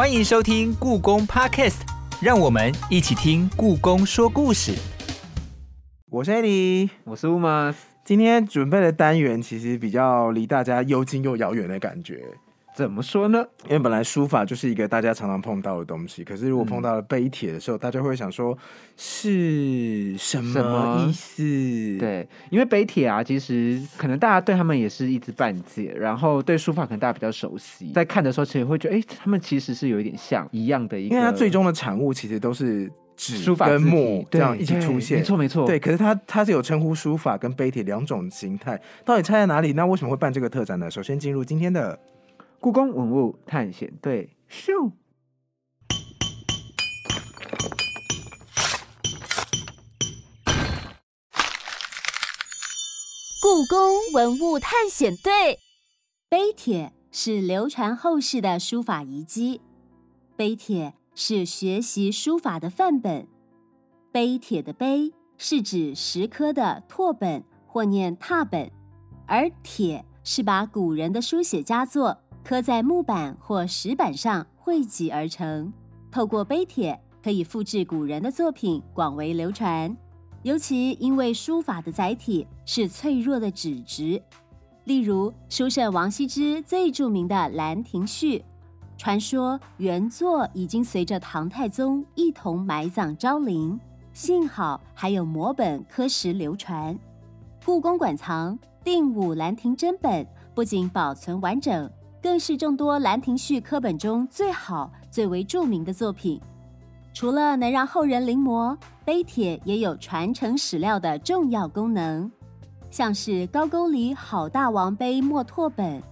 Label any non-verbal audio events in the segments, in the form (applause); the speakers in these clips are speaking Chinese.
欢迎收听故宫 Podcast，让我们一起听故宫说故事。我是艾迪，我是乌马。今天准备的单元其实比较离大家又近又遥远的感觉。怎么说呢？因为本来书法就是一个大家常常碰到的东西，可是如果碰到了碑帖的时候，大家会想说是什么意思？对，因为碑帖啊，其实可能大家对他们也是一知半解，然后对书法可能大家比较熟悉，在看的时候其实会觉得，哎，他们其实是有一点像一样的，因为它最终的产物其实都是纸书法跟墨这样一起出现，没错没错。对，可是它它是有称呼书法跟碑帖两种形态，到底差在哪里？那为什么会办这个特展呢？首先进入今天的。故宫文物探险队，咻！故宫文物探险队，碑帖是流传后世的书法遗迹，碑帖是学习书法的范本。碑帖的碑是指石刻的拓本或念拓本，而帖是把古人的书写佳作。刻在木板或石板上汇集而成。透过碑帖，可以复制古人的作品，广为流传。尤其因为书法的载体是脆弱的纸质，例如书圣王羲之最著名的《兰亭序》，传说原作已经随着唐太宗一同埋葬昭陵，幸好还有摹本刻石流传。故宫馆藏定武兰亭真本，不仅保存完整。更是众多《兰亭序》刻本中最好、最为著名的作品。除了能让后人临摹，碑帖也有传承史料的重要功能。像是高句丽好大王碑墨拓本，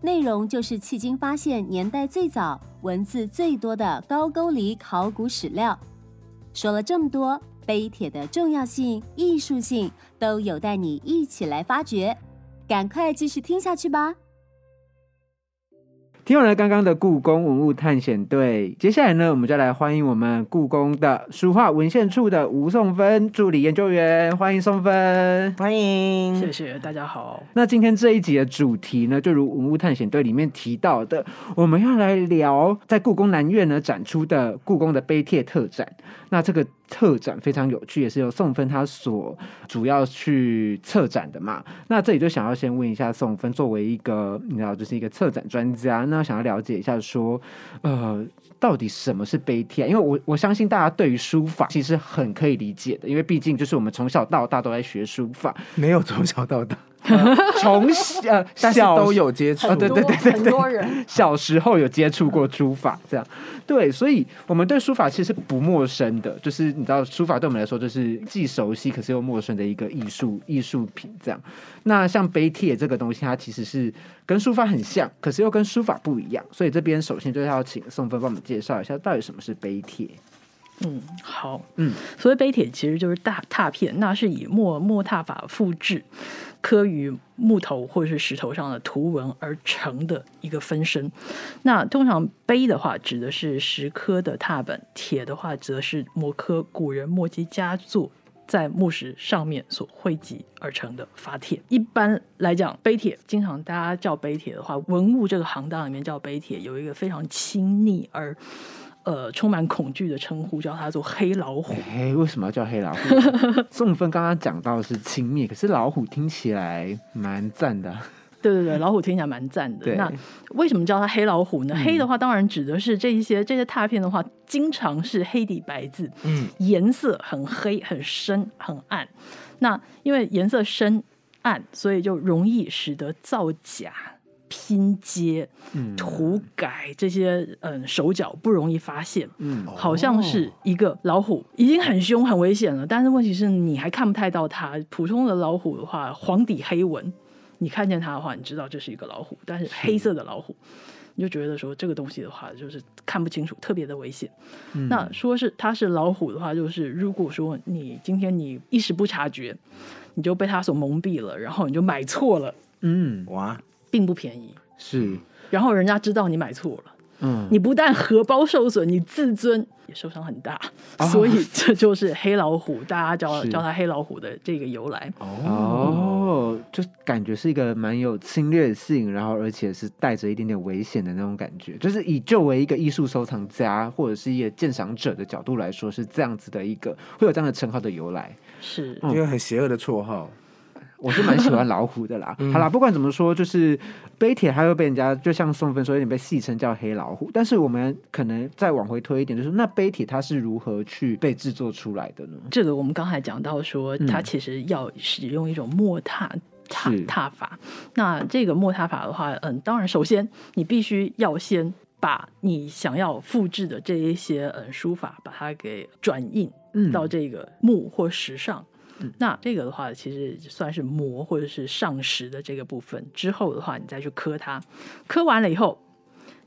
内容就是迄今发现年代最早、文字最多的高句丽考古史料。说了这么多，碑帖的重要性、艺术性都有待你一起来发掘。赶快继续听下去吧！听完了刚刚的故宫文物探险队，接下来呢，我们就来欢迎我们故宫的书画文献处的吴颂芬助理研究员，欢迎颂芬，欢迎，谢谢大家好。那今天这一集的主题呢，就如文物探险队里面提到的，我们要来聊在故宫南院呢展出的故宫的碑帖特展。那这个特展非常有趣，也是由宋芬他所主要去策展的嘛。那这里就想要先问一下宋芬，作为一个你知道就是一个策展专家，那想要了解一下说，呃，到底什么是碑帖？因为我我相信大家对于书法其实很可以理解的，因为毕竟就是我们从小到大都在学书法，没有从小到大。从呃小都有接触，对对对对，很多人。小时候有接触过书法，这样。对，所以我们对书法其实不陌生的，就是你知道书法对我们来说就是既熟悉可是又陌生的一个艺术艺术品，这样。那像碑帖这个东西，它其实是跟书法很像，可是又跟书法不一样，所以这边首先就要请宋芬帮我们介绍一下到底什么是碑帖。嗯，好，嗯，所谓碑帖其实就是大拓片，那是以墨墨拓法复制。刻于木头或者是石头上的图文而成的一个分身。那通常碑的话，指的是石刻的拓本；帖的话，则是摹刻古人墨迹佳作在木石上面所汇集而成的法帖。一般来讲，碑帖经常大家叫碑帖的话，文物这个行当里面叫碑帖，有一个非常亲昵而。呃，充满恐惧的称呼叫它做黑老虎。哎，为什么要叫黑老虎？(laughs) 宋芬刚刚讲到是轻蔑，可是老虎听起来蛮赞的。对对对，老虎听起来蛮赞的。那为什么叫它黑老虎呢？黑的话，当然指的是这一些这些拓片的话，经常是黑底白字，嗯，颜色很黑、很深、很暗。那因为颜色深暗，所以就容易使得造假。拼接、涂改这些，嗯，手脚不容易发现，嗯，好像是一个老虎，已经很凶、很危险了。但是问题是你还看不太到它。普通的老虎的话，黄底黑纹，你看见它的话，你知道这是一个老虎。但是黑色的老虎，你就觉得说这个东西的话，就是看不清楚，特别的危险。那说是它是老虎的话，就是如果说你今天你一时不察觉，你就被它所蒙蔽了，然后你就买错了，嗯，哇。并不便宜，是。然后人家知道你买错了，嗯，你不但荷包受损，你自尊也受伤很大。所以这就是黑老虎，大家叫叫它黑老虎的这个由来。哦，就感觉是一个蛮有侵略性，然后而且是带着一点点危险的那种感觉。就是以作为一个艺术收藏家或者是一个鉴赏者的角度来说，是这样子的一个会有这样的称号的由来，是一个很邪恶的绰号。我是蛮喜欢老虎的啦。(laughs) 好啦，不管怎么说，就是碑帖它会被人家就像宋芬说，有点被戏称叫黑老虎。但是我们可能再往回推一点，就是那碑帖它是如何去被制作出来的呢？这个我们刚才讲到说，它其实要使用一种墨拓拓拓法。那这个墨踏法的话，嗯，当然首先你必须要先把你想要复制的这一些嗯书法，把它给转印到这个木或石上。那这个的话，其实算是磨或者是上石的这个部分。之后的话，你再去刻它，刻完了以后，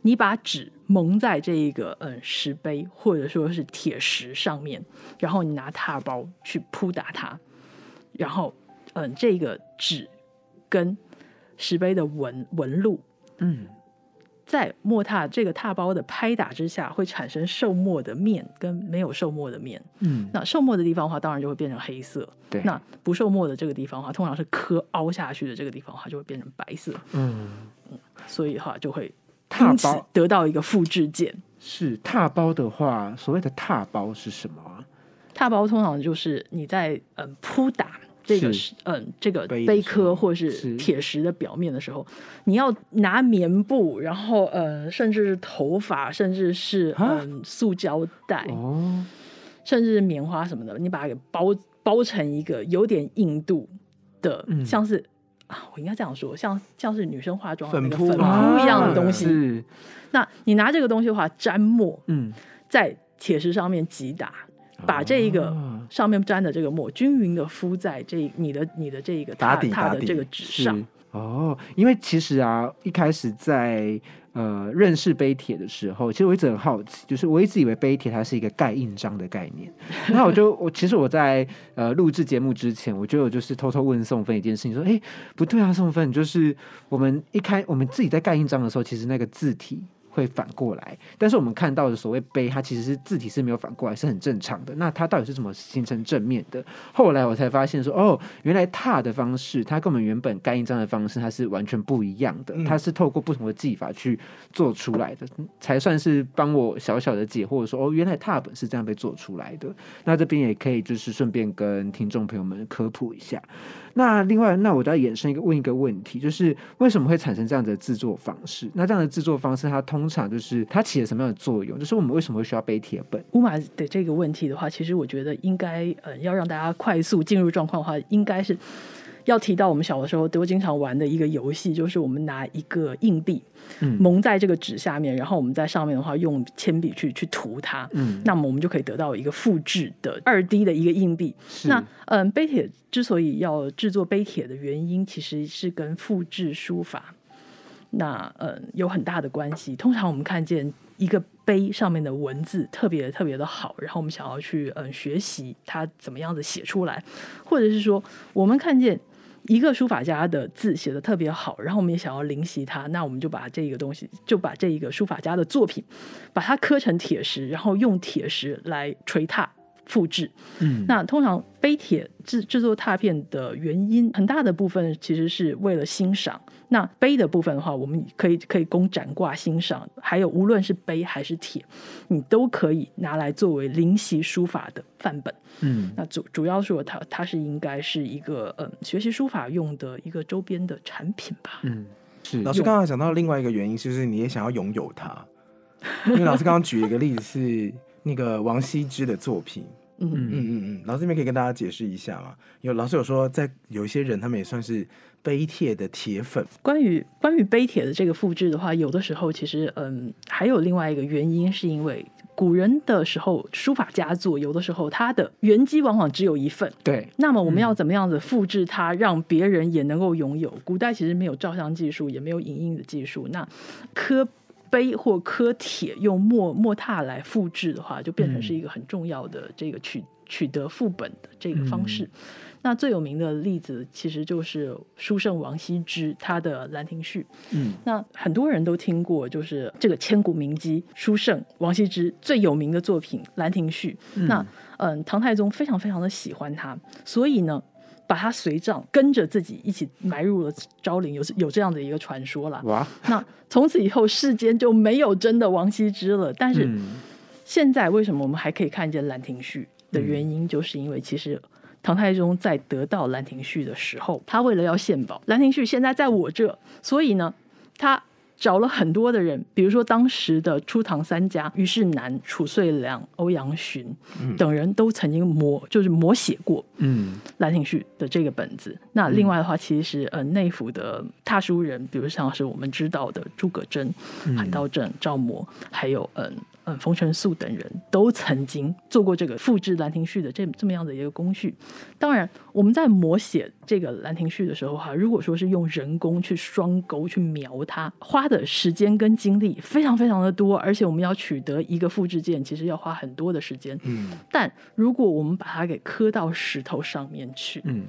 你把纸蒙在这一个嗯石碑或者说是铁石上面，然后你拿踏包去扑打它，然后嗯这个纸跟石碑的纹纹路，嗯。在墨踏这个踏包的拍打之下，会产生受墨的面跟没有受墨的面。嗯，那受墨的地方的话，当然就会变成黑色。对，那不受墨的这个地方的话，通常是磕凹下去的这个地方的话，就会变成白色。嗯嗯，所以哈就会踏包得到一个复制件。是踏包的话，所谓的踏包是什么？踏包通常就是你在嗯扑打。这个是嗯，这个碑刻或者是铁石的表面的时候，你要拿棉布，然后呃，甚至是头发，甚至是嗯，塑胶袋，哦，甚至是棉花什么的，你把它给包包成一个有点硬度的，像是啊，我应该这样说，像像是女生化妆那个粉扑一样的东西。那你拿这个东西的话，沾墨，嗯，在铁石上面击打。把这一个上面沾的这个墨均匀的敷在这你的你的这个打底的这个纸上哦，因为其实啊，一开始在呃认识碑帖的时候，其实我一直很好奇，就是我一直以为碑帖它是一个盖印章的概念。(laughs) 那我就我其实我在呃录制节目之前，我就有就是偷偷问宋芬一件事情，说：“哎，不对啊，宋芬，就是我们一开我们自己在盖印章的时候，其实那个字体。”会反过来，但是我们看到的所谓碑，它其实是字体是没有反过来，是很正常的。那它到底是怎么形成正面的？后来我才发现说，哦，原来拓的方式，它跟我们原本盖印章的方式，它是完全不一样的。它是透过不同的技法去做出来的，才算是帮我小小的解惑，说哦，原来拓本是这样被做出来的。那这边也可以就是顺便跟听众朋友们科普一下。那另外，那我再衍生一个问一个问题，就是为什么会产生这样的制作方式？那这样的制作方式，它通常就是它起了什么样的作用？就是我们为什么会需要背铁本？乌马的这个问题的话，其实我觉得应该，呃，要让大家快速进入状况的话，应该是。要提到我们小的时候都经常玩的一个游戏，就是我们拿一个硬币蒙在这个纸下面，然后我们在上面的话用铅笔去去涂它，嗯，那么我们就可以得到一个复制的二 D 的一个硬币。那嗯，碑帖之所以要制作碑帖的原因，其实是跟复制书法那嗯有很大的关系。通常我们看见一个碑上面的文字特别特别的好，然后我们想要去嗯学习它怎么样子写出来，或者是说我们看见。一个书法家的字写的特别好，然后我们也想要临习他，那我们就把这个东西，就把这一个书法家的作品，把它刻成铁石，然后用铁石来锤踏复制。嗯，那通常碑帖制制作拓片的原因，很大的部分其实是为了欣赏。那碑的部分的话，我们可以可以供展挂欣赏，还有无论是碑还是帖，你都可以拿来作为临习书法的范本。嗯，那主主要说它它是应该是一个嗯学习书法用的一个周边的产品吧。嗯，是。老师刚刚讲到另外一个原因，就是你也想要拥有它，因为老师刚刚举一个例子是那个王羲之的作品。嗯嗯嗯嗯，老师这边可以跟大家解释一下嘛？有老师有说，在有一些人他们也算是。碑帖的铁粉，关于关于碑帖的这个复制的话，有的时候其实嗯，还有另外一个原因，是因为古人的时候书法佳作，有的时候它的原机往往只有一份。对，那么我们要怎么样子复制它，让别人也能够拥有？古代其实没有照相技术，也没有影印的技术，那刻碑或刻帖用墨墨拓来复制的话，就变成是一个很重要的这个取取得副本的这个方式。那最有名的例子其实就是书圣王羲之他的《兰亭序》。嗯，那很多人都听过，就是这个千古名机书圣王羲之最有名的作品《兰亭序》。那嗯，唐太宗非常非常的喜欢他，所以呢，把他随葬，跟着自己一起埋入了昭陵，有有这样的一个传说了。哇！那从此以后，世间就没有真的王羲之了。但是现在为什么我们还可以看见《兰亭序》的原因，就是因为其实。唐太宗在得到《兰亭序》的时候，他为了要献宝，《兰亭序》现在在我这，所以呢，他找了很多的人，比如说当时的初唐三家虞世南、褚遂良、欧阳询等人都曾经摹，就是摹写过嗯《兰亭序》的这个本子。那另外的话，其实呃内府的踏书人，比如像是我们知道的诸葛真、韩道正、赵模，还有嗯。嗯，冯承素等人都曾经做过这个复制《兰亭序》的这这么样的一个工序。当然，我们在摹写这个《兰亭序》的时候，哈，如果说是用人工去双钩去描它，花的时间跟精力非常非常的多，而且我们要取得一个复制件，其实要花很多的时间。嗯，但如果我们把它给刻到石头上面去，嗯，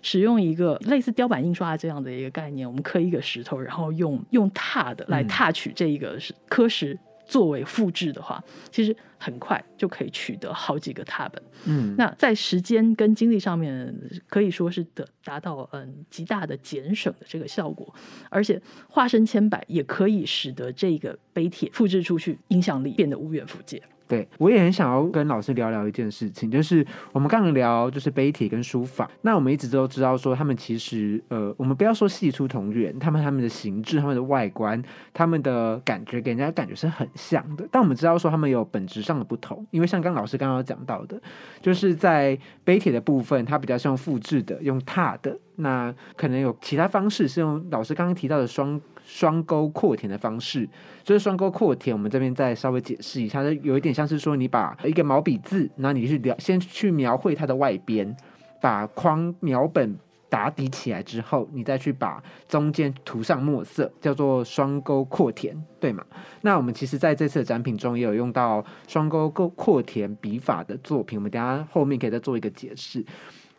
使用一个类似雕版印刷这样的一个概念，我们刻一个石头，然后用用拓的来拓取这一个是刻石。作为复制的话，其实很快就可以取得好几个拓本。嗯，那在时间跟精力上面可以说是得达到嗯极大的节省的这个效果，而且化身千百也可以使得这个碑帖复制出去影响力变得无远弗届。对，我也很想要跟老师聊聊一件事情，就是我们刚刚聊就是碑帖跟书法，那我们一直都知道说他们其实呃，我们不要说系出同源，他们他们的形制、他们的外观、他们的感觉给人家感觉是很像的，但我们知道说他们有本质上的不同，因为像刚老师刚刚讲到的，就是在碑帖的部分，它比较是用复制的、用拓的，那可能有其他方式是用老师刚刚提到的双。双钩扩填的方式，就是双钩扩填。我们这边再稍微解释一下，就有一点像是说，你把一个毛笔字，然后你去描，先去描绘它的外边，把框描本打底起来之后，你再去把中间涂上墨色，叫做双钩扩填，对吗？那我们其实在这次的展品中也有用到双钩构扩填笔法的作品，我们等下后面可以再做一个解释。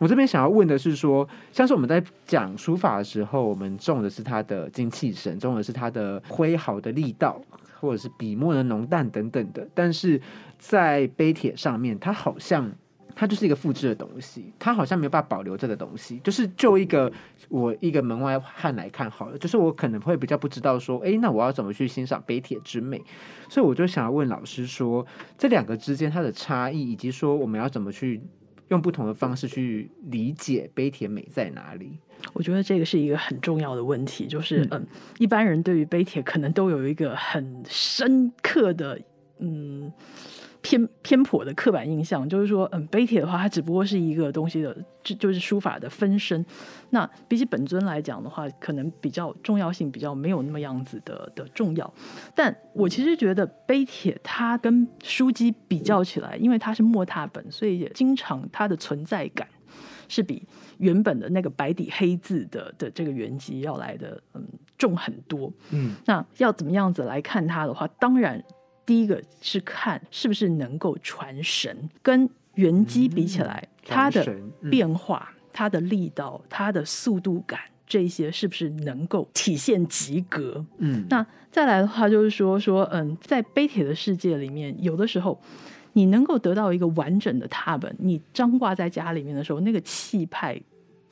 我这边想要问的是，说像是我们在讲书法的时候，我们重的是它的精气神，重的是它的挥毫的力道，或者是笔墨的浓淡等等的。但是在碑帖上面，它好像它就是一个复制的东西，它好像没有办法保留这个东西。就是就一个我一个门外汉来看好了，就是我可能会比较不知道说，哎，那我要怎么去欣赏碑帖之美？所以我就想要问老师说，这两个之间它的差异，以及说我们要怎么去。用不同的方式去理解碑帖美在哪里？我觉得这个是一个很重要的问题，就是嗯，一般人对于碑帖可能都有一个很深刻的嗯。偏偏颇的刻板印象，就是说，嗯，碑帖的话，它只不过是一个东西的，就就是书法的分身。那比起本尊来讲的话，可能比较重要性比较没有那么样子的的重要。但我其实觉得碑帖它跟书籍比较起来，因为它是墨拓本，所以也经常它的存在感是比原本的那个白底黑字的的这个原籍要来的嗯重很多。嗯，那要怎么样子来看它的话，当然。第一个是看是不是能够传神，跟原机比起来，它的变化、它的力道、它的速度感，这些是不是能够体现及格？嗯，那再来的话就是说说，嗯，在碑帖的世界里面，有的时候你能够得到一个完整的拓本，你张挂在家里面的时候，那个气派。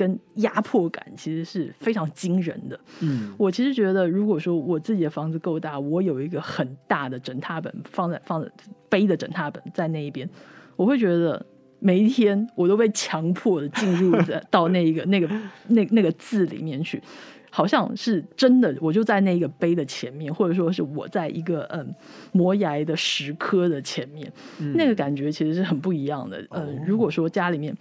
跟压迫感其实是非常惊人的。嗯，我其实觉得，如果说我自己的房子够大，我有一个很大的整踏本放在放在背的整踏本在那一边，我会觉得每一天我都被强迫的进入在 (laughs) 到那一个那个那那个字里面去。好像是真的，我就在那个碑的前面，或者说是我在一个嗯磨牙的石刻的前面，那个感觉其实是很不一样的。嗯，如果说家里面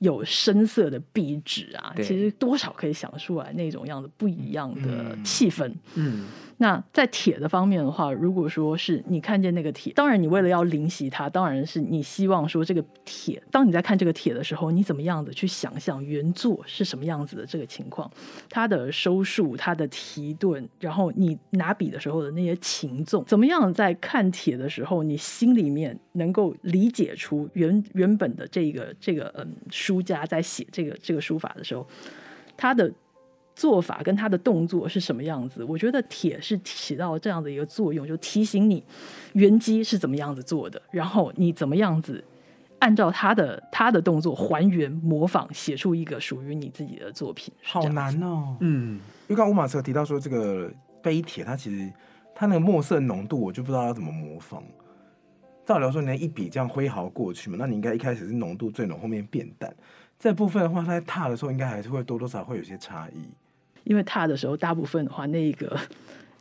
有深色的壁纸啊，其实多少可以想出来那种样子不一样的气氛。嗯。那在铁的方面的话，如果说是你看见那个铁，当然你为了要临习它，当然是你希望说这个铁，当你在看这个铁的时候，你怎么样的去想象原作是什么样子的这个情况，它的收束、它的提顿，然后你拿笔的时候的那些情纵，怎么样在看铁的时候，你心里面能够理解出原原本的这个这个嗯书家在写这个这个书法的时候，他的。做法跟他的动作是什么样子？我觉得铁是起到这样的一个作用，就提醒你原机是怎么样子做的，然后你怎么样子按照他的他的动作还原模仿，写出一个属于你自己的作品。好难哦，嗯，因为刚吴马车提到说这个碑帖，它其实它那个墨色浓度，我就不知道要怎么模仿。照理来说，你一笔这样挥毫过去嘛，那你应该一开始是浓度最浓，后面变淡。这部分的话，它在踏的时候，应该还是会多多少会有些差异。因为踏的时候，大部分的话，那一个。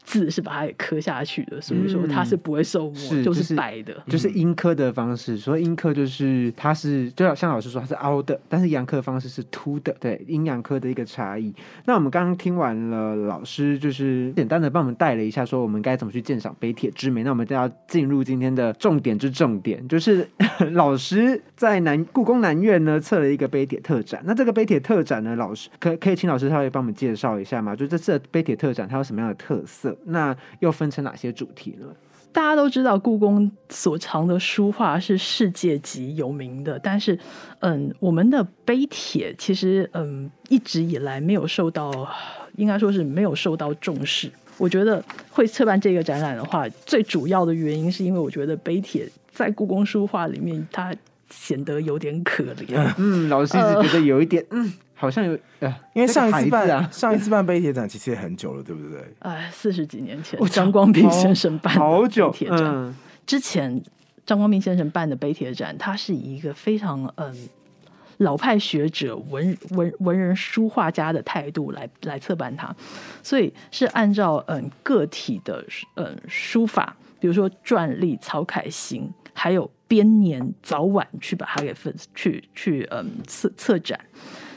字是把它给刻下去的，所以说它是不会受磨，就是白的，就是阴刻的方式。所以阴刻就是它是，就像老师说它是凹的，但是阳刻方式是凸的，对阴阳刻的一个差异。那我们刚刚听完了老师就是简单的帮我们带了一下，说我们该怎么去鉴赏碑帖之美。那我们就要进入今天的重点之重点，就是 (laughs) 老师在南故宫南院呢测了一个碑帖特展。那这个碑帖特展呢，老师可可以请老师稍微帮我们介绍一下吗？就这次的碑帖特展它有什么样的特色？那又分成哪些主题呢？大家都知道，故宫所藏的书画是世界级有名的，但是，嗯，我们的碑帖其实，嗯，一直以来没有受到，应该说是没有受到重视。我觉得会策办这个展览的话，最主要的原因是因为我觉得碑帖在故宫书画里面，它显得有点可怜。嗯，老师一直觉得有一点，嗯。好像有，呃，因为 (laughs) 上一次办啊上一次办碑帖展其实也很久了，对不对？哎，四十几年前，张光平先生办好久帖展。之前张光斌先生办的碑帖展，他是以一个非常嗯老派学者、文文文人书画家的态度来来策办它，所以是按照嗯个体的嗯书法，比如说篆隶、草楷行，还有编年早晚去把它给分去去嗯策策展。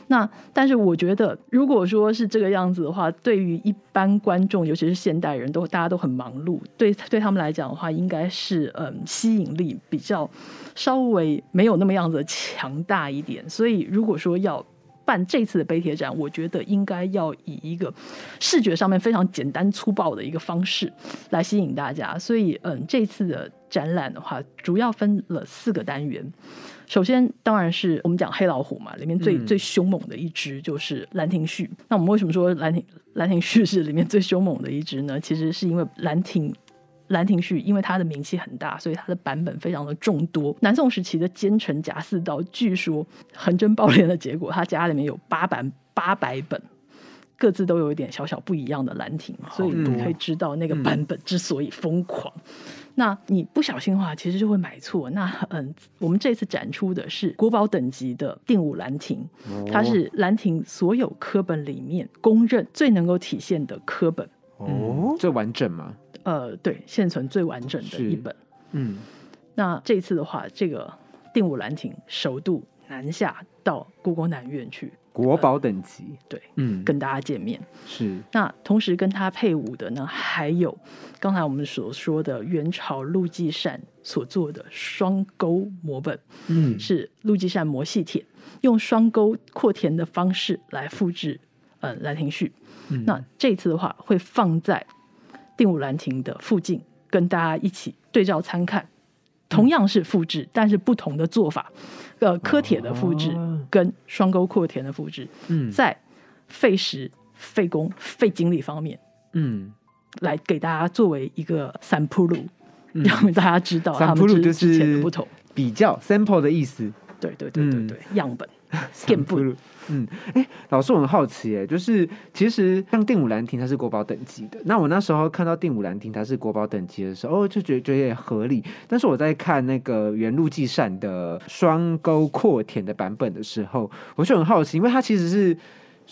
那但是我觉得，如果说是这个样子的话，对于一般观众，尤其是现代人都大家都很忙碌，对对他们来讲的话，应该是嗯吸引力比较稍微没有那么样子强大一点。所以如果说要办这次的碑帖展，我觉得应该要以一个视觉上面非常简单粗暴的一个方式来吸引大家。所以嗯，这次的展览的话，主要分了四个单元。首先，当然是我们讲黑老虎嘛，里面最最凶猛的一只就是《兰亭序》。那我们为什么说《兰亭兰亭序》是里面最凶猛的一只呢？其实是因为《兰亭兰亭序》因为它的名气很大，所以它的版本非常的众多。南宋时期的奸臣贾似道，据说横征暴敛的结果，他家里面有八版八百本，各自都有一点小小不一样的《兰亭》，所以你可以知道那个版本之所以疯狂。那你不小心的话，其实就会买错。那嗯，我们这次展出的是国宝等级的定武兰亭，它是兰亭所有科本里面公认最能够体现的科本哦，最完整吗？呃，对，现存最完整的一本。嗯，那这次的话，这个定武兰亭首度南下到故宫南院去。国宝等级，对，嗯，跟大家见面是。那同时跟他配舞的呢，还有刚才我们所说的元朝陆继善所做的双钩摹本，嗯，是陆继善摹细帖，用双钩扩填的方式来复制，呃，《兰亭序》。那这次的话，会放在定武兰亭的附近，跟大家一起对照参看。同样是复制，但是不同的做法。呃，科帖的复制跟双钩扩田的复制，嗯，在费时、费工、费精力方面，嗯，来给大家作为一个 sample，让大家知道他们之前的不同。比较 sample 的意思，对对对对对，样本。(laughs) 店铺，嗯，哎，老师，我很好奇，哎，就是其实像定武兰亭，它是国宝等级的。那我那时候看到定武兰亭它是国宝等级的时候，哦，就觉得觉得也合理。但是我在看那个原路记善的双钩扩填的版本的时候，我就很好奇，因为它其实是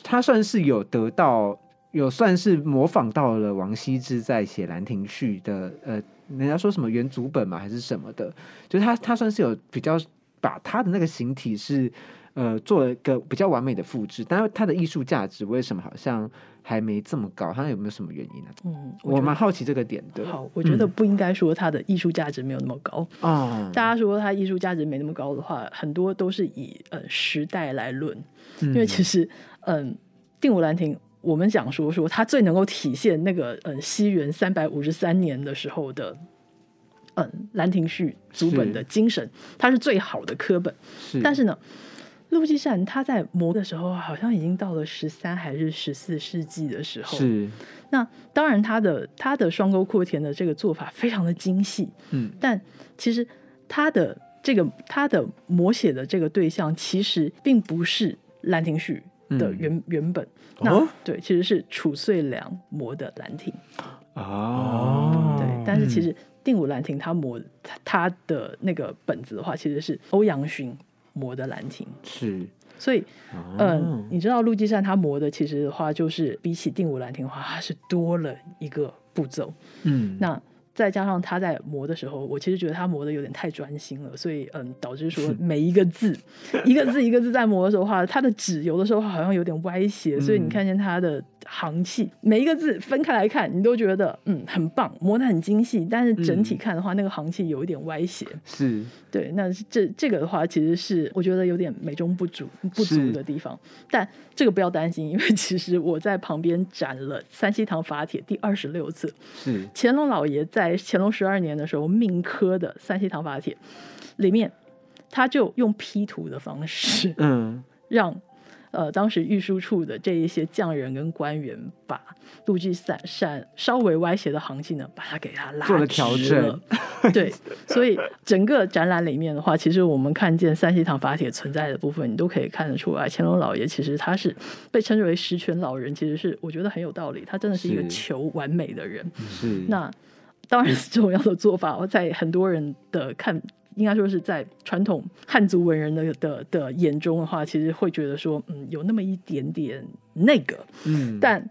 它算是有得到，有算是模仿到了王羲之在写《兰亭序》的，呃，人家说什么原祖本嘛，还是什么的，就是他他算是有比较把他的那个形体是。呃做了一个比较完美的复制，但是它的艺术价值为什么好像还没这么高？它有没有什么原因呢？嗯，我蛮好奇这个点的。好，我觉得不应该说它的艺术价值没有那么高啊。大家说它艺术价值没那么高的话，很多都是以呃时代来论，因为其实嗯，定武兰亭。我们讲说说，它最能够体现那个嗯西元三百五十三年的时候的嗯《兰亭序》组本的精神，它是最好的科本。是，但是呢，陆继善他在磨的时候，好像已经到了十三还是十四世纪的时候。是。那当然，他的他的双沟扩填的这个做法非常的精细。嗯。但其实他的这个他的摹写的这个对象，其实并不是《兰亭序》的原原本。那对，其实是褚遂良磨的《兰亭》哦，对，但是其实定武兰亭他磨他的那个本子的话，其实是欧阳询磨的《兰亭》，是，所以嗯，你知道陆继善他磨的其实的话，就是比起定武兰亭的话，它是多了一个步骤，嗯，那。再加上他在磨的时候，我其实觉得他磨的有点太专心了，所以嗯，导致说每一个字，(laughs) 一个字一个字在磨的时候话，他的纸有的时候好像有点歪斜，所以你看见他的行气，每一个字分开来看，你都觉得嗯很棒，磨的很精细，但是整体看的话，那个行气有一点歪斜。是，对，那这这个的话，其实是我觉得有点美中不足不足的地方，但这个不要担心，因为其实我在旁边展了三希堂法帖第二十六次，是乾隆老爷在。乾隆十二年的时候，命科的《三希堂法帖》里面，他就用 P 图的方式，嗯，让呃当时御书处的这一些匠人跟官员，把陆继善善稍微歪斜的行迹呢，把它给它拉做了调整。对，所以整个展览里面的话，其实我们看见三希堂法帖存在的部分，你都可以看得出来，乾隆老爷其实他是被称之为十全老人，其实是我觉得很有道理，他真的是一个求完美的人。是那。当然是重要的做法，在很多人的看，应该说是在传统汉族文人的的的眼中的话，其实会觉得说，嗯，有那么一点点那个，嗯，但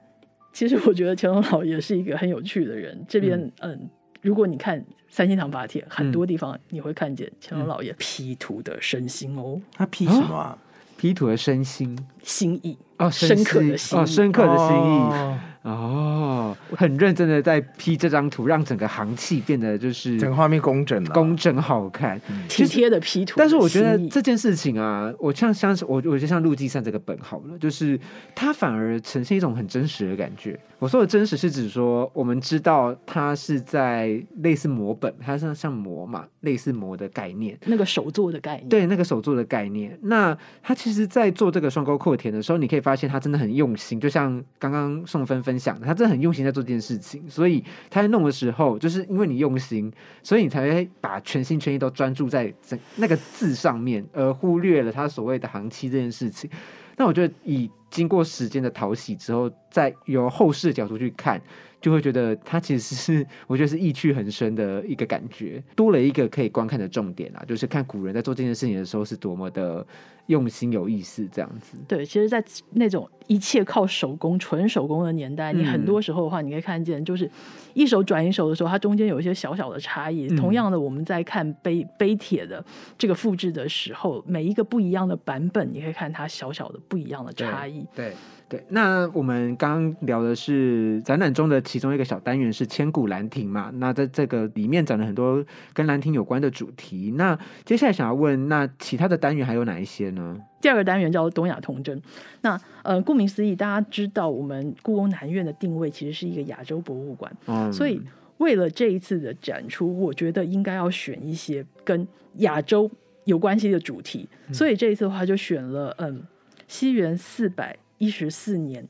其实我觉得乾隆老爷是一个很有趣的人。这边，嗯，如果你看三星堂法帖，很多地方你会看见乾隆老爷 P 图的身心哦，他 P 什么啊？P 图的身心。心意哦，深刻的心哦，深刻的心意。哦，很认真的在 P 这张图，让整个行气变得就是整个画面工整了，工整好看，体贴的 P 图。但是我觉得这件事情啊，我像像是我，我就像陆继善这个本好了，就是它反而呈现一种很真实的感觉。我说的真实是指说，我们知道它是在类似模本，它像像模嘛，类似模的概念，那个手做的概念，对，那个手做的概念。那他其实，在做这个双钩扩填的时候，你可以发现他真的很用心，就像刚刚宋芬分享的，他真的很用心在做这件事情。所以他在弄的时候，就是因为你用心，所以你才会把全心全意都专注在整那个字上面，而忽略了他所谓的行期这件事情。那我觉得以。经过时间的淘洗之后，再由后视的角度去看，就会觉得它其实是我觉得是意趣很深的一个感觉，多了一个可以观看的重点啊，就是看古人在做这件事情的时候是多么的用心有意思，这样子。对，其实，在那种一切靠手工、纯手工的年代，你很多时候的话，你可以看见，就是一手转一手的时候，它中间有一些小小的差异。同样的，我们在看碑碑帖的这个复制的时候，每一个不一样的版本，你可以看它小小的不一样的差异。对对，那我们刚刚聊的是展览中的其中一个小单元是千古兰亭嘛？那在这个里面展了很多跟兰亭有关的主题。那接下来想要问，那其他的单元还有哪一些呢？第二个单元叫东亚童真。那呃，顾名思义，大家知道我们故宫南院的定位其实是一个亚洲博物馆，嗯，所以为了这一次的展出，我觉得应该要选一些跟亚洲有关系的主题。所以这一次的话，就选了嗯。西元四百一十四年，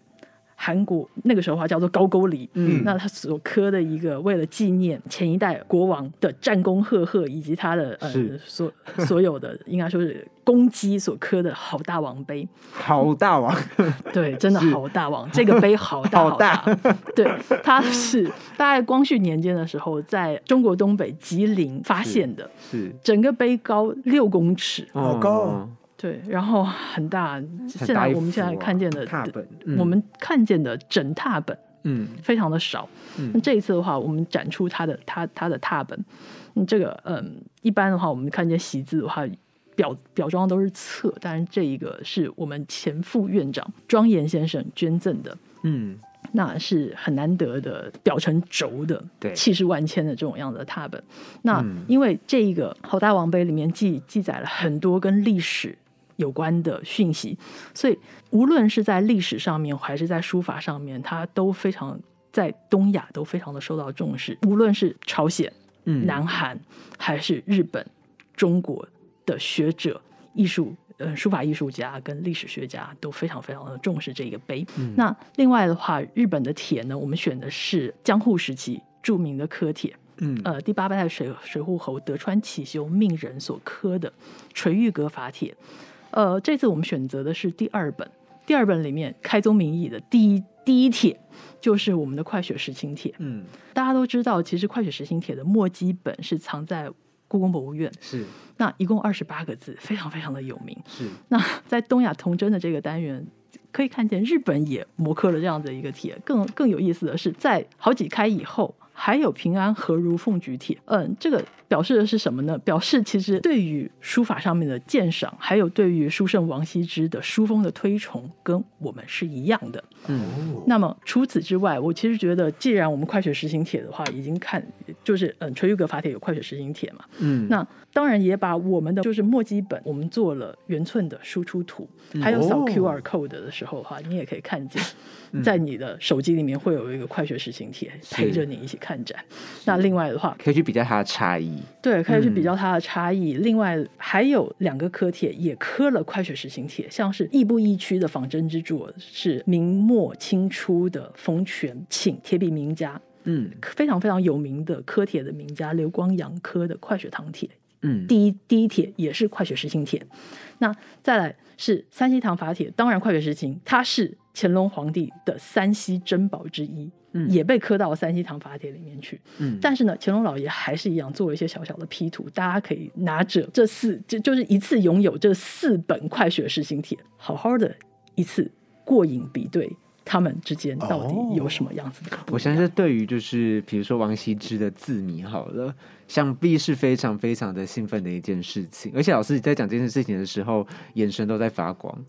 韩国那个时候话叫做高句丽，嗯，那他所刻的一个为了纪念前一代国王的战功赫赫，以及他的呃所所有的应该说是功绩所刻的好大王碑，好大王，对，真的好大王，这个碑好大 (laughs) 好大，对，它是大概光绪年间的时候，在中国东北吉林发现的，是整个碑高六公尺，好高。对，然后很大。现在我们现在看见的我们看见的整拓本，嗯，非常的少。那这一次的话，我们展出它的它它的拓本。这个嗯，一般的话，我们看见习字的话，表表装都是册，但是这一个是我们前副院长庄严先生捐赠的，嗯，那是很难得的表成轴的，对气势万千的这种样子的拓本。那嗯因为这一个侯大王碑里面记记载了很多跟历史有关的讯息，所以无论是在历史上面还是在书法上面，它都非常在东亚都非常的受到重视，无论是朝鲜。嗯南韩还是日本、中国的学者、艺术呃书法艺术家跟历史学家都非常非常的重视这个碑。那另外的话，日本的铁呢，我们选的是江户时期著名的刻铁。嗯呃，第八代水水户侯德川启修命人所刻的垂玉阁法帖。呃，这次我们选择的是第二本，第二本里面开宗明义的第一第一帖就是我们的快雪时晴帖。嗯大家都知道，其实《快雪时晴帖》的墨迹本是藏在故宫博物院，是那一共二十八个字，非常非常的有名。是那在东亚童真的这个单元，可以看见日本也摹刻了这样的一个帖。更更有意思的是，在好几开以后，还有平安和如凤举帖。嗯，这个表示的是什么呢？表示其实对于书法上面的鉴赏，还有对于书圣王羲之的书风的推崇，跟我们是一样的。嗯那么除此之外，我其实觉得，既然我们快雪时行帖的话，已经看就是嗯，垂玉阁法帖有快雪时晴帖嘛，嗯那当然也把我们的就是墨基本，我们做了圆寸的输出图，还有扫哦 QR code 的时候的话，你也可以看见，在你的手机里面会有一个快雪时晴帖陪着你一起看展。那另外的话，可以去比较它的差异。对，可以去嗯比较它的差异。另外还有两个刻帖也刻了快雪时晴帖，像是亦步亦趋的仿真之作，是明末清初的冯全请铁笔名家，嗯非常非常有名的科帖的名家刘光阳科的快雪堂帖。嗯第一第一帖也是快雪时晴帖，那再来是三希堂法帖，当然快雪时晴它是乾隆皇帝的三希珍宝之一，嗯也被刻到三希堂法帖里面去。嗯但是呢，乾隆老爷还是一样做了一些小小的 P 图，大家可以拿着这四，就就是一次拥有这四本快雪时晴帖，好好的一次过瘾比对。他们之间到底有什么样子的？我相信对于就是比如说王羲之的字谜好了，想必是非常非常的兴奋的一件事情。而且老师你在讲这件事情的时候，眼神都在发光。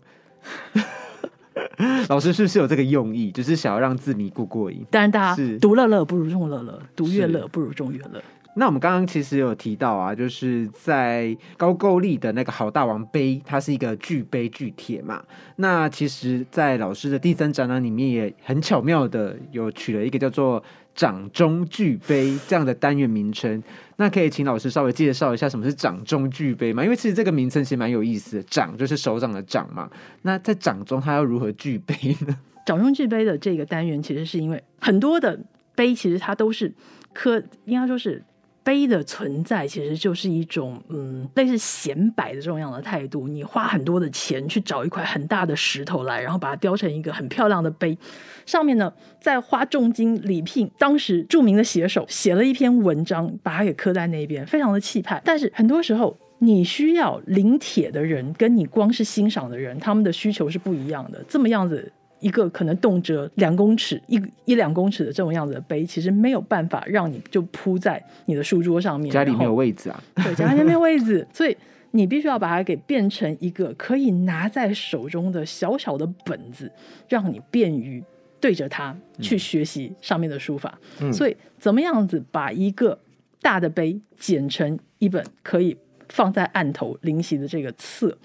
(laughs) 老师是不是有这个用意，就是想要让字谜过过瘾？当然，大是家独乐乐不如众乐乐，独乐是乐不如众乐乐。那我们刚刚其实有提到啊，就是在高句丽的那个好大王碑，它是一个巨碑巨帖嘛。那其实，在老师的第三展览里面，也很巧妙的有取了一个叫做“掌中巨碑”这样的单元名称。那可以请老师稍微介绍一下什么是掌中巨碑吗？因为其实这个名称其实蛮有意思的，掌就是手掌的掌嘛。那在掌中，它要如何巨碑呢？掌中巨碑的这个单元，其实是因为很多的碑，其实它都是刻，应该说是碑的存在，其实就是一种嗯类似显摆的这种样的态度。你花很多的钱去找一块很大的石头来，然后把它雕成一个很漂亮的碑，上面呢再花重金礼聘当时著名的写手写了一篇文章，把它给刻在那边，非常的气派。但是很多时候。你需要临帖的人，跟你光是欣赏的人，他们的需求是不一样的。这么样子一个可能动辄两公尺、一一两公尺的这种样子的杯，其实没有办法让你就铺在你的书桌上面，家里没有位置啊。对，家里面没有位置，所以你必须要把它给变成一个可以拿在手中的小小的本子，让你便于对着它去学习上面的书法。嗯所以，怎么样子把一个大的杯剪成一本可以放在案头临习的这个册？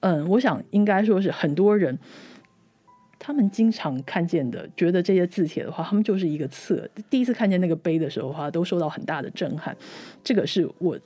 嗯，我想应该说是很多人。他们经常看见的，觉得这些字帖的话，他们就是一个册。第一次看见那个碑的时候的话，都受到很大的震撼。这个是我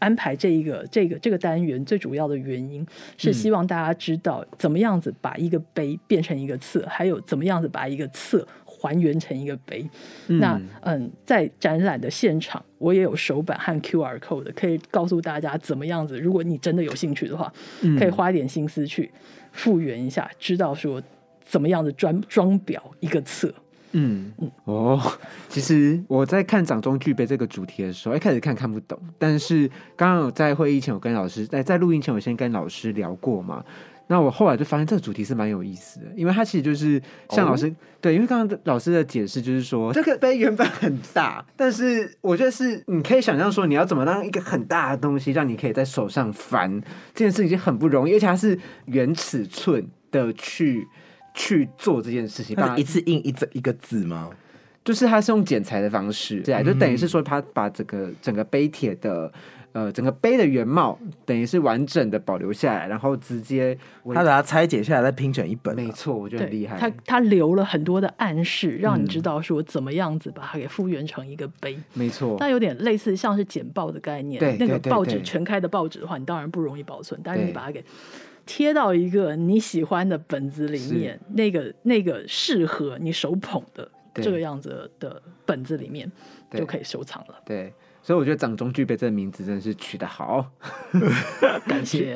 安排这一个这个这个单元最主要的原因，是希望大家知道怎么样子把一个碑变成一个册，还有怎么样子把一个册还原成一个碑。那嗯，在展览的现场，我也有手板和 QR code，可以告诉大家怎么样子。如果你真的有兴趣的话，可以花一点心思去复原一下，知道说怎么样的装装裱一个册。嗯哦，其实我在看“掌中具备”这个主题的时候，一开始看看不懂，但是刚刚有在会议前，我跟老师在在录音前，我先跟老师聊过嘛。那我后来就发现这个主题是蛮有意思的，因为它其实就是像老师、对，因为刚刚老师的解释就是说，这个杯原本很大，但是我觉得是你可以想象说，你要怎么让一个很大的东西让你可以在手上翻，这件事已经很不容易，而且它是原尺寸的去去做这件事情，它一次印一整一个字吗？就是它是用剪裁的方式，对，啊就等于是说它把整个整个碑帖的。呃，整个碑的原貌等于是完整的保留下来，然后直接他把它拆解下来再拼成一本。没错，我觉得很厉害。他他留了很多的暗示，让你知道说怎么样子把它给复原成一个碑。没错，那有点类似像是剪报的概念。对，那个报纸全开的报纸的话，你当然不容易保存，但是你把它给贴到一个你喜欢的本子里面，那个那个适合你手捧的这个样子的本子里面，就可以收藏了。对。所以我觉得“掌中具备”这个名字真的是取得好，(laughs) 感谢。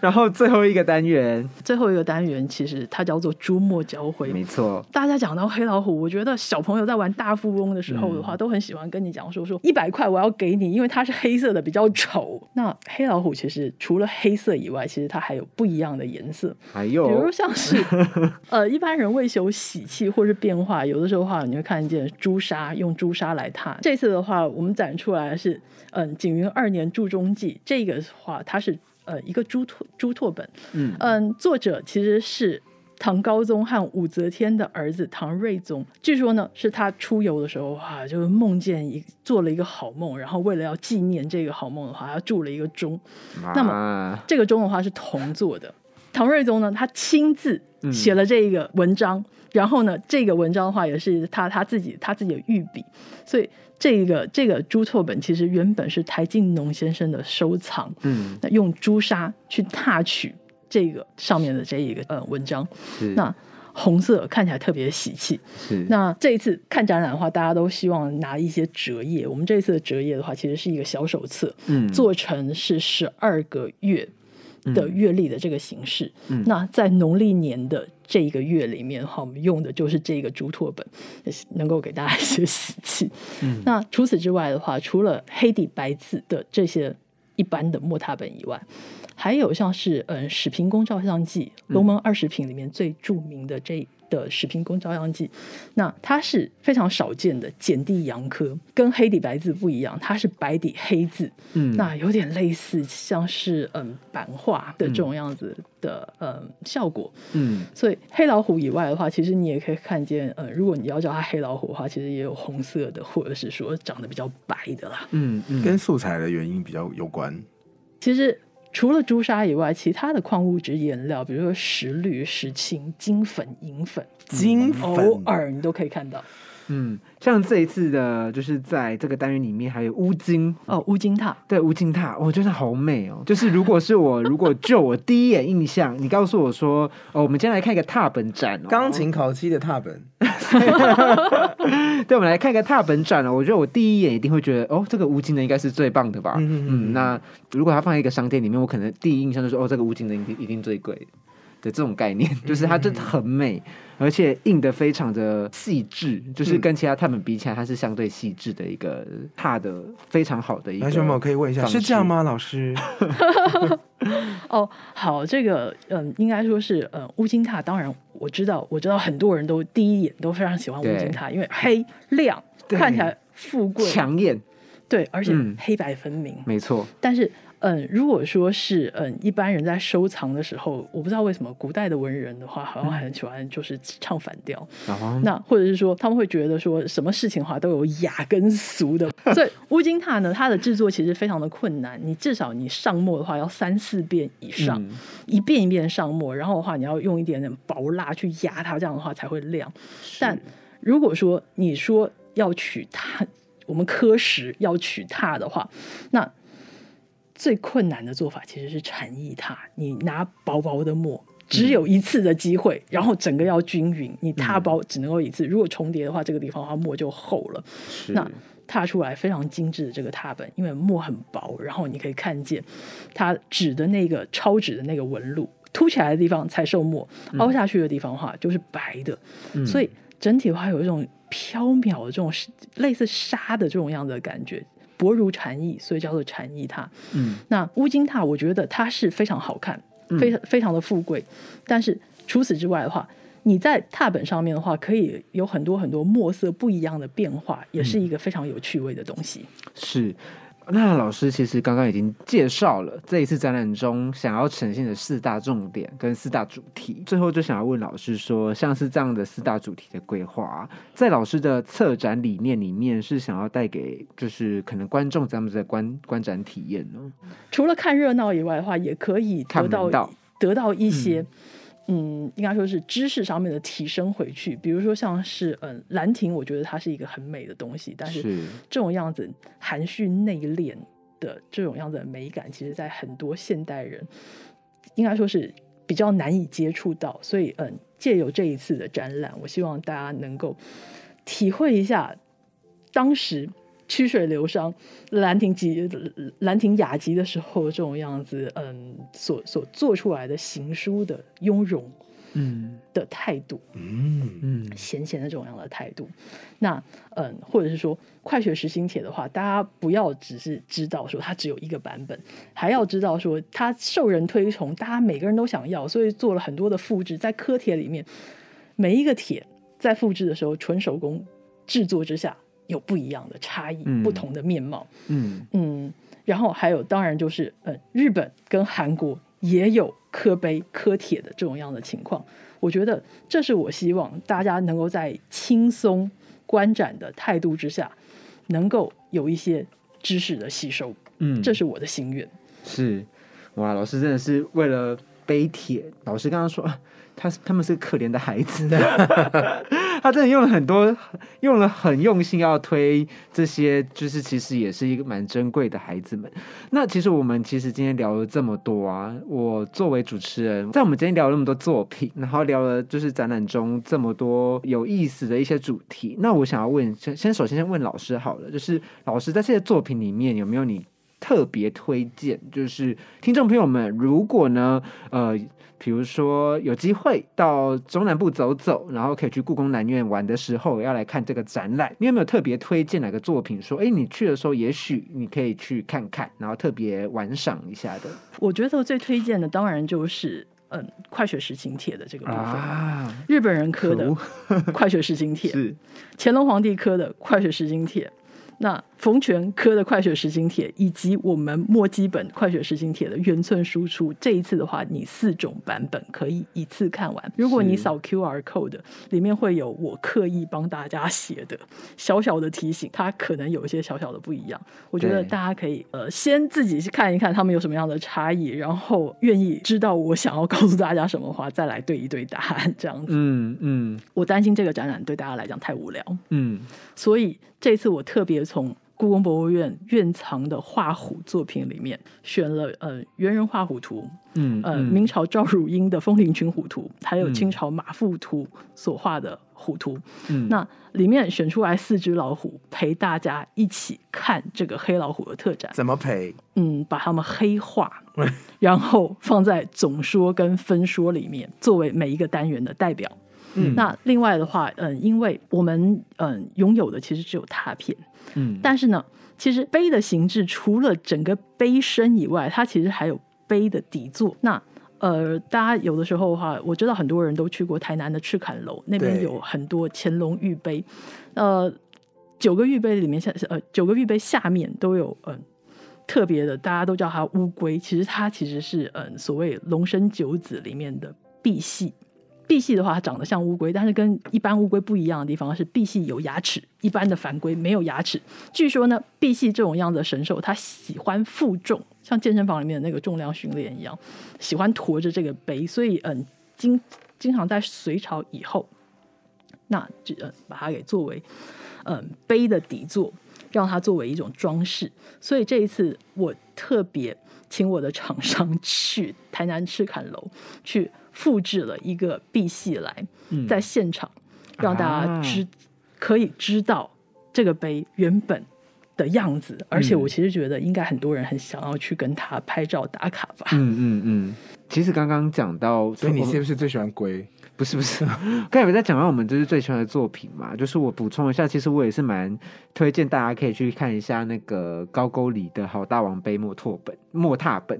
然后最后一个单元，最后一个单元其实它叫做“朱墨交辉”。没错，大家讲到黑老虎，我觉得小朋友在玩大富翁的时候的话，都很喜欢跟你讲说说一百块我要给你，因为它是黑色的，比较丑。那黑老虎其实除了黑色以外，其实它还有不一样的颜色，还有比如像是 (laughs) 呃一般人为求喜气或是变化，有的时候话你会看见朱砂用朱砂来踏。这次的话。我们展出来的是，嗯，景云二年铸中记，这个话它是呃一个朱拓朱拓本，嗯嗯，作者其实是唐高宗和武则天的儿子唐睿宗。据说呢，是他出游的时候啊，就梦见一做了一个好梦，然后为了要纪念这个好梦的话，他铸了一个钟。那么这个钟的话是铜做的。唐睿宗呢，他亲自写了这个文章，然后呢，这个文章的话也是他他自己他自己的御笔，所以。这个这个朱拓本其实原本是台静农先生的收藏，嗯，那用朱砂去踏取这个上面的这一个呃文章，那红色看起来特别喜气。是，那这一次看展览的话，大家都希望拿一些折页。我们这一次的折页的话，其实是一个小手册，嗯，做成是十二个月。的月历的这个形式，嗯。那在农历年的这一个月里面哈，我们用的就是这个竹拓本，(laughs) 能够给大家一些喜气。那除此之外的话，除了黑底白字的这些一般的墨拓本以外，还有像是嗯史平公照相记，龙门二十品里面最著名的这。的《史平公照相记》，那它是非常少见的简地阳刻，跟黑底白字不一样，它是白底黑字，嗯，那有点类似像是嗯版画的这种样子的嗯效果，嗯，所以黑老虎以外的话，其实你也可以看见，嗯，如果你要叫它黑老虎的话，其实也有红色的，或者是说长得比较白的啦，嗯嗯，跟素材的原因比较有关，其实。除了朱砂以外，其他的矿物质颜料，比如说石绿、石青、金粉、银粉、金粉，偶尔你都可以看到。嗯，像这一次的，就是在这个单元里面还有乌金哦，乌金塔，对，乌金塔，我觉得好美哦。就是如果是我，如果就我第一眼印象，你告诉我说，哦，我们今天来看一个踏本展，钢琴烤漆的踏本。(laughs) 对，我们来看一个踏本展了。我觉得我第一眼一定会觉得，哦，这个乌金的应该是最棒的吧。嗯嗯。那如果它放在一个商店里面，我可能第一印象就是，哦，这个乌金的一定一定最贵。的这种概念，就是它真的很美，而且印的非常的细致，就是跟其他他们比起来，它是相对细致的一个踏的非常好的一个。同学们可以问一下，是这样吗，老师？(laughs) 哦，好，这个嗯，应该说是嗯，乌金塔。当然，我知道，我知道很多人都第一眼都非常喜欢乌金塔，因为黑亮，看起来富贵抢眼，对，而且黑白分明，没错。但是。嗯，如果说是嗯，一般人在收藏的时候，我不知道为什么古代的文人的话，好像很喜欢就是唱反调。那或者是说，他们会觉得说什么事情的话都有雅跟俗的。(laughs) 所以乌金塔呢，它的制作其实非常的困难。你至少你上墨的话要三四遍以上，一遍一遍上墨，然后的话你要用一点点薄蜡去压它，这样的话才会亮。但如果说你说要取它，我们科石要取它的话，那最困难的做法其实是禅意拓，你拿薄薄的墨，只有一次的机会，然后整个要均匀。你拓包只能够一次，如果重叠的话，这个地方的话墨就厚了。那拓出来非常精致的这个拓本，因为墨很薄，然后你可以看见它纸的那个超纸的那个纹路，凸起来的地方才受墨，凹下去的地方的话就是白的。所以整体的话有一种飘渺的这种类似沙的这种样子的感觉。薄如蝉翼，所以叫做蝉翼榻。嗯，那乌金榻，我觉得它是非常好看，非常非常的富贵。但是除此之外的话，你在踏本上面的话，可以有很多很多墨色不一样的变化，也是一个非常有趣味的东西。是。那老师其实刚刚已经介绍了这一次展览中想要呈现的四大重点跟四大主题，最后就想要问老师说，像是这样的四大主题的规划，在老师的策展理念里面是想要带给就是可能观众这样子的观观展体验呢？除了看热闹以外的话，也可以得到得到一些。嗯，应该说是知识上面的提升回去，比如说像是嗯兰亭，我觉得它是一个很美的东西，但是这种样子含蓄内敛的这种样子的美感，其实在很多现代人应该说是比较难以接触到，所以嗯借由这一次的展览，我希望大家能够体会一下当时。曲水流觞，兰亭集兰亭雅集的时候，这种样子，嗯，所所做出来的行书的雍容，嗯。的态度，嗯。嗯，闲闲的这种样的态度，那嗯，或者是说快学实心帖的话，大家不要只是知道说它只有一个版本，还要知道说它受人推崇，大家每个人都想要，所以做了很多的复制，在科帖里面，每一个帖在复制的时候，纯手工制作之下。有不一样的差异，不同的面貌。嗯嗯，然后还有，当然就是，呃，日本跟韩国也有磕碑磕铁的这种样的情况。我觉得这是我希望大家能够在轻松观展的态度之下，能够有一些知识的吸收。嗯，这是我的心愿。是，哇，老师真的是为了碑帖。老师刚刚说。他他们是可怜的孩子，(laughs) 他真的用了很多，用了很用心要推这些，就是其实也是一个蛮珍贵的孩子们。那其实我们其实今天聊了这么多啊，我作为主持人，在我们今天聊了那么多作品，然后聊了就是展览中这么多有意思的一些主题，那我想要问，先先首先先问老师好了，就是老师在这些作品里面有没有你特别推荐？就是听众朋友们，如果呢，呃。比如说有机会到中南部走走，然后可以去故宫南院玩的时候，要来看这个展览，你有没有特别推荐哪个作品？说，哎，你去的时候也许你可以去看看，然后特别玩赏一下的。我觉得最推荐的当然就是嗯，快雪时晴帖的这个部分，日本人刻 (laughs) 的快雪时晴帖，是乾隆皇帝刻的快雪时晴帖。那冯全科的快雪时晴帖，以及我们墨基本快雪时晴帖的原寸输出，这一次的话，你四种版本可以一次看完。如果你扫 Q R code，里面会有我刻意帮大家写的小小的提醒，它可能有一些小小的不一样。我觉得大家可以呃先自己去看一看他们有什么样的差异，然后愿意知道我想要告诉大家什么话，再来对一对答案这样子。嗯嗯，我担心这个展览对大家来讲太无聊。嗯，所以这次我特别。从故宫博物院院藏的画虎作品里面选了呃猿人画虎图，嗯呃明朝赵汝英的风铃群虎图，还有清朝马复图所画的虎图，嗯那里面选出来四只老虎陪大家一起看这个黑老虎的特展，怎么陪？嗯，把它们黑化，然后放在总说跟分说里面，作为每一个单元的代表。嗯，那另外的话，嗯，因为我们嗯拥有的其实只有拓片。嗯，但是呢，其实碑的形制除了整个碑身以外，它其实还有碑的底座。那呃，大家有的时候的话，我知道很多人都去过台南的赤坎楼，那边有很多乾隆御碑。呃，九个御碑里面下呃九个御碑下面都有嗯特别的，大家都叫它乌龟，其实它其实是嗯所谓龙生九子里面的赑屃。赑屃的话，它长得像乌龟，但是跟一般乌龟不一样的地方是，赑屃有牙齿，一般的凡龟没有牙齿。据说呢，赑屃这种样子的神兽，它喜欢负重，像健身房里面的那个重量训练一样，喜欢驮着这个碑，所以嗯，经经常在隋朝以后，那就把它给作为嗯碑的底座，让它作为一种装饰。所以这一次我特别请我的厂商去台南赤坎楼去。复制了一个 B 系来，在现场让大家知可以知道这个杯原本的样子，而且我其实觉得应该很多人很想要去跟他拍照打卡吧。嗯嗯嗯。其实刚刚讲到，所以你是不是最喜欢龟？不是不是，(laughs) 刚才有在讲到我们就是最喜欢的作品嘛，就是我补充一下，其实我也是蛮推荐大家可以去看一下那个高沟里的好大王杯莫拓本莫拓本，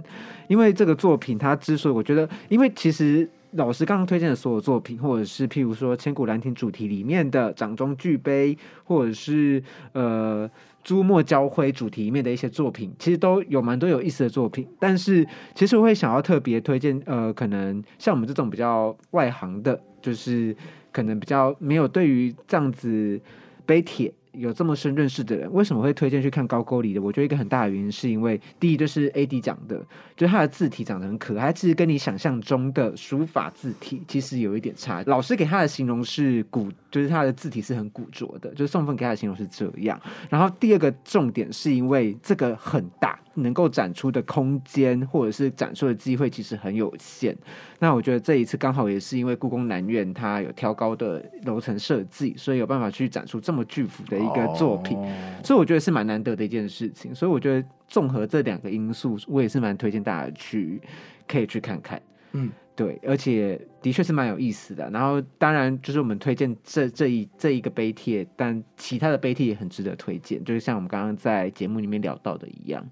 因为这个作品它之所以我觉得，因为其实老师刚刚推荐的所有作品，或者是譬如说千古兰亭主题里面的掌中巨杯，或者是呃。朱墨交辉主题里面的一些作品，其实都有蛮多有意思的作品。但是，其实我会想要特别推荐，呃，可能像我们这种比较外行的，就是可能比较没有对于这样子碑帖。有这么深认识的人，为什么会推荐去看高沟里的？我觉得一个很大的原因是因为，第一就是 A D 讲的，就是他的字体长得很可爱，其实跟你想象中的书法字体其实有一点差。老师给他的形容是古，就是他的字体是很古拙的，就是宋凤给他的形容是这样。然后第二个重点是因为这个很大。能够展出的空间或者是展出的机会其实很有限。那我觉得这一次刚好也是因为故宫南院它有挑高的楼层设计，所以有办法去展出这么巨幅的一个作品，所以我觉得是蛮难得的一件事情。所以我觉得综合这两个因素，我也是蛮推荐大家去可以去看看。嗯。对，而且的确是蛮有意思的。然后，当然就是我们推荐这这一这一个碑帖，但其他的碑帖也很值得推荐。就是像我们刚刚在节目里面聊到的一样。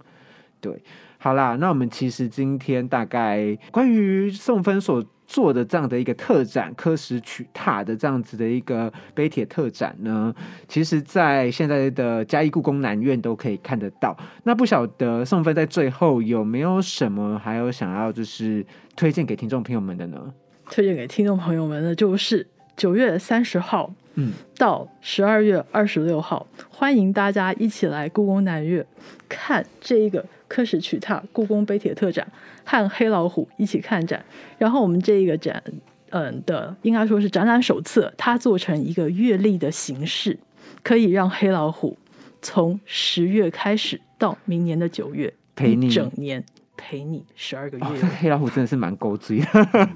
对，好啦，那我们其实今天大概关于宋芬所做的这样的一个特展，科石曲塔的这样子的一个碑帖特展呢，其实在现在的嘉义故宫南院都可以看得到。那不晓得宋芬在最后有没有什么还有想要就是。推荐给听众朋友们的呢？推荐给听众朋友们的就是九月三十号，嗯，到十二月二十六号，欢迎大家一起来故宫南院看这一个科史曲塔故宫碑帖特展，和黑老虎一起看展。然后我们这一个展，嗯的应该说是展览手册，它做成一个月历的形式，可以让黑老虎从十月开始到明年的九月 (laughs) 陪你。整年。陪你十二个月，(laughs) 黑老虎真的是蛮勾追的，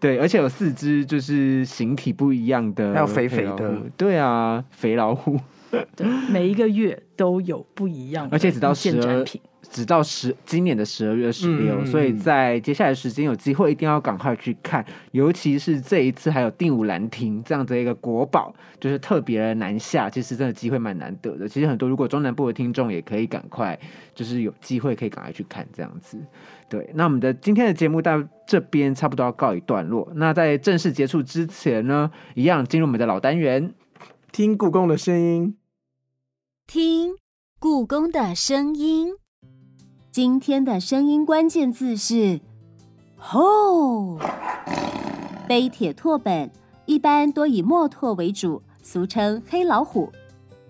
对，而且有四只就是形体不一样的，还有肥肥的，对啊，肥老虎，(laughs) 对，每一个月都有不一样，而且直到十二。直到十今年的十二月十六，所以在接下来时间有机会一定要赶快去看，尤其是这一次还有第五兰亭这样的一个国宝，就是特别南下，其实真的机会蛮难得的。其实很多如果中南部的听众也可以赶快，就是有机会可以赶快去看这样子。对，那我们的今天的节目到这边差不多要告一段落。那在正式结束之前呢，一样进入我们的老单元，听故宫的声音，听故宫的声音。今天的声音关键字是“吼”。碑帖拓本一般多以墨拓为主，俗称黑老虎。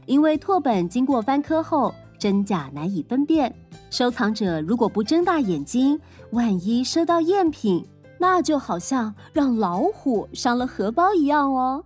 因为拓本经过翻刻后真假难以分辨，收藏者如果不睁大眼睛，万一收到赝品，那就好像让老虎伤了荷包一样哦。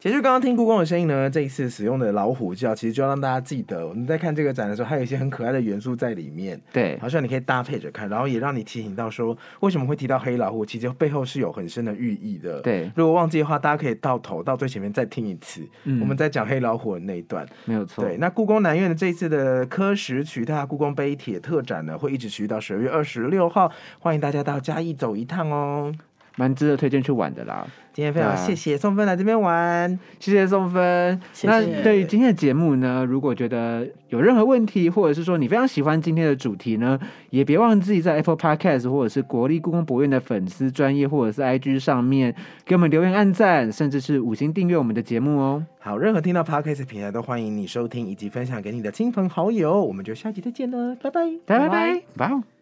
其实刚刚听故宫的声音呢，这一次使用的老虎叫，其实就要让大家记得，我们在看这个展的时候，还有一些很可爱的元素在里面。对，好像你可以搭配着看，然后也让你提醒到说，为什么会提到黑老虎，其实背后是有很深的寓意的。对，如果忘记的话，大家可以到头到最前面再听一次，我们在讲黑老虎的那一段。没有错。对，那故宫南院的这一次的科石曲踏故宫碑帖特展呢，会一直持续到十二月二十六号，欢迎大家到嘉义走一趟哦。蛮值得推荐去玩的啦。今天非常谢谢宋芬来这边玩，谢谢宋芬。那对于今天的节目呢，如果觉得有任何问题，或者是说你非常喜欢今天的主题呢，也别忘自己在 Apple Podcast 或者是国立故宫博物院的粉丝专业或者是 IG 上面给我们留言、按赞，甚至是五星订阅我们的节目哦。好，任何听到 Podcast 平台都欢迎你收听以及分享给你的亲朋好友。我们就下集再见了，拜拜，拜拜拜拜。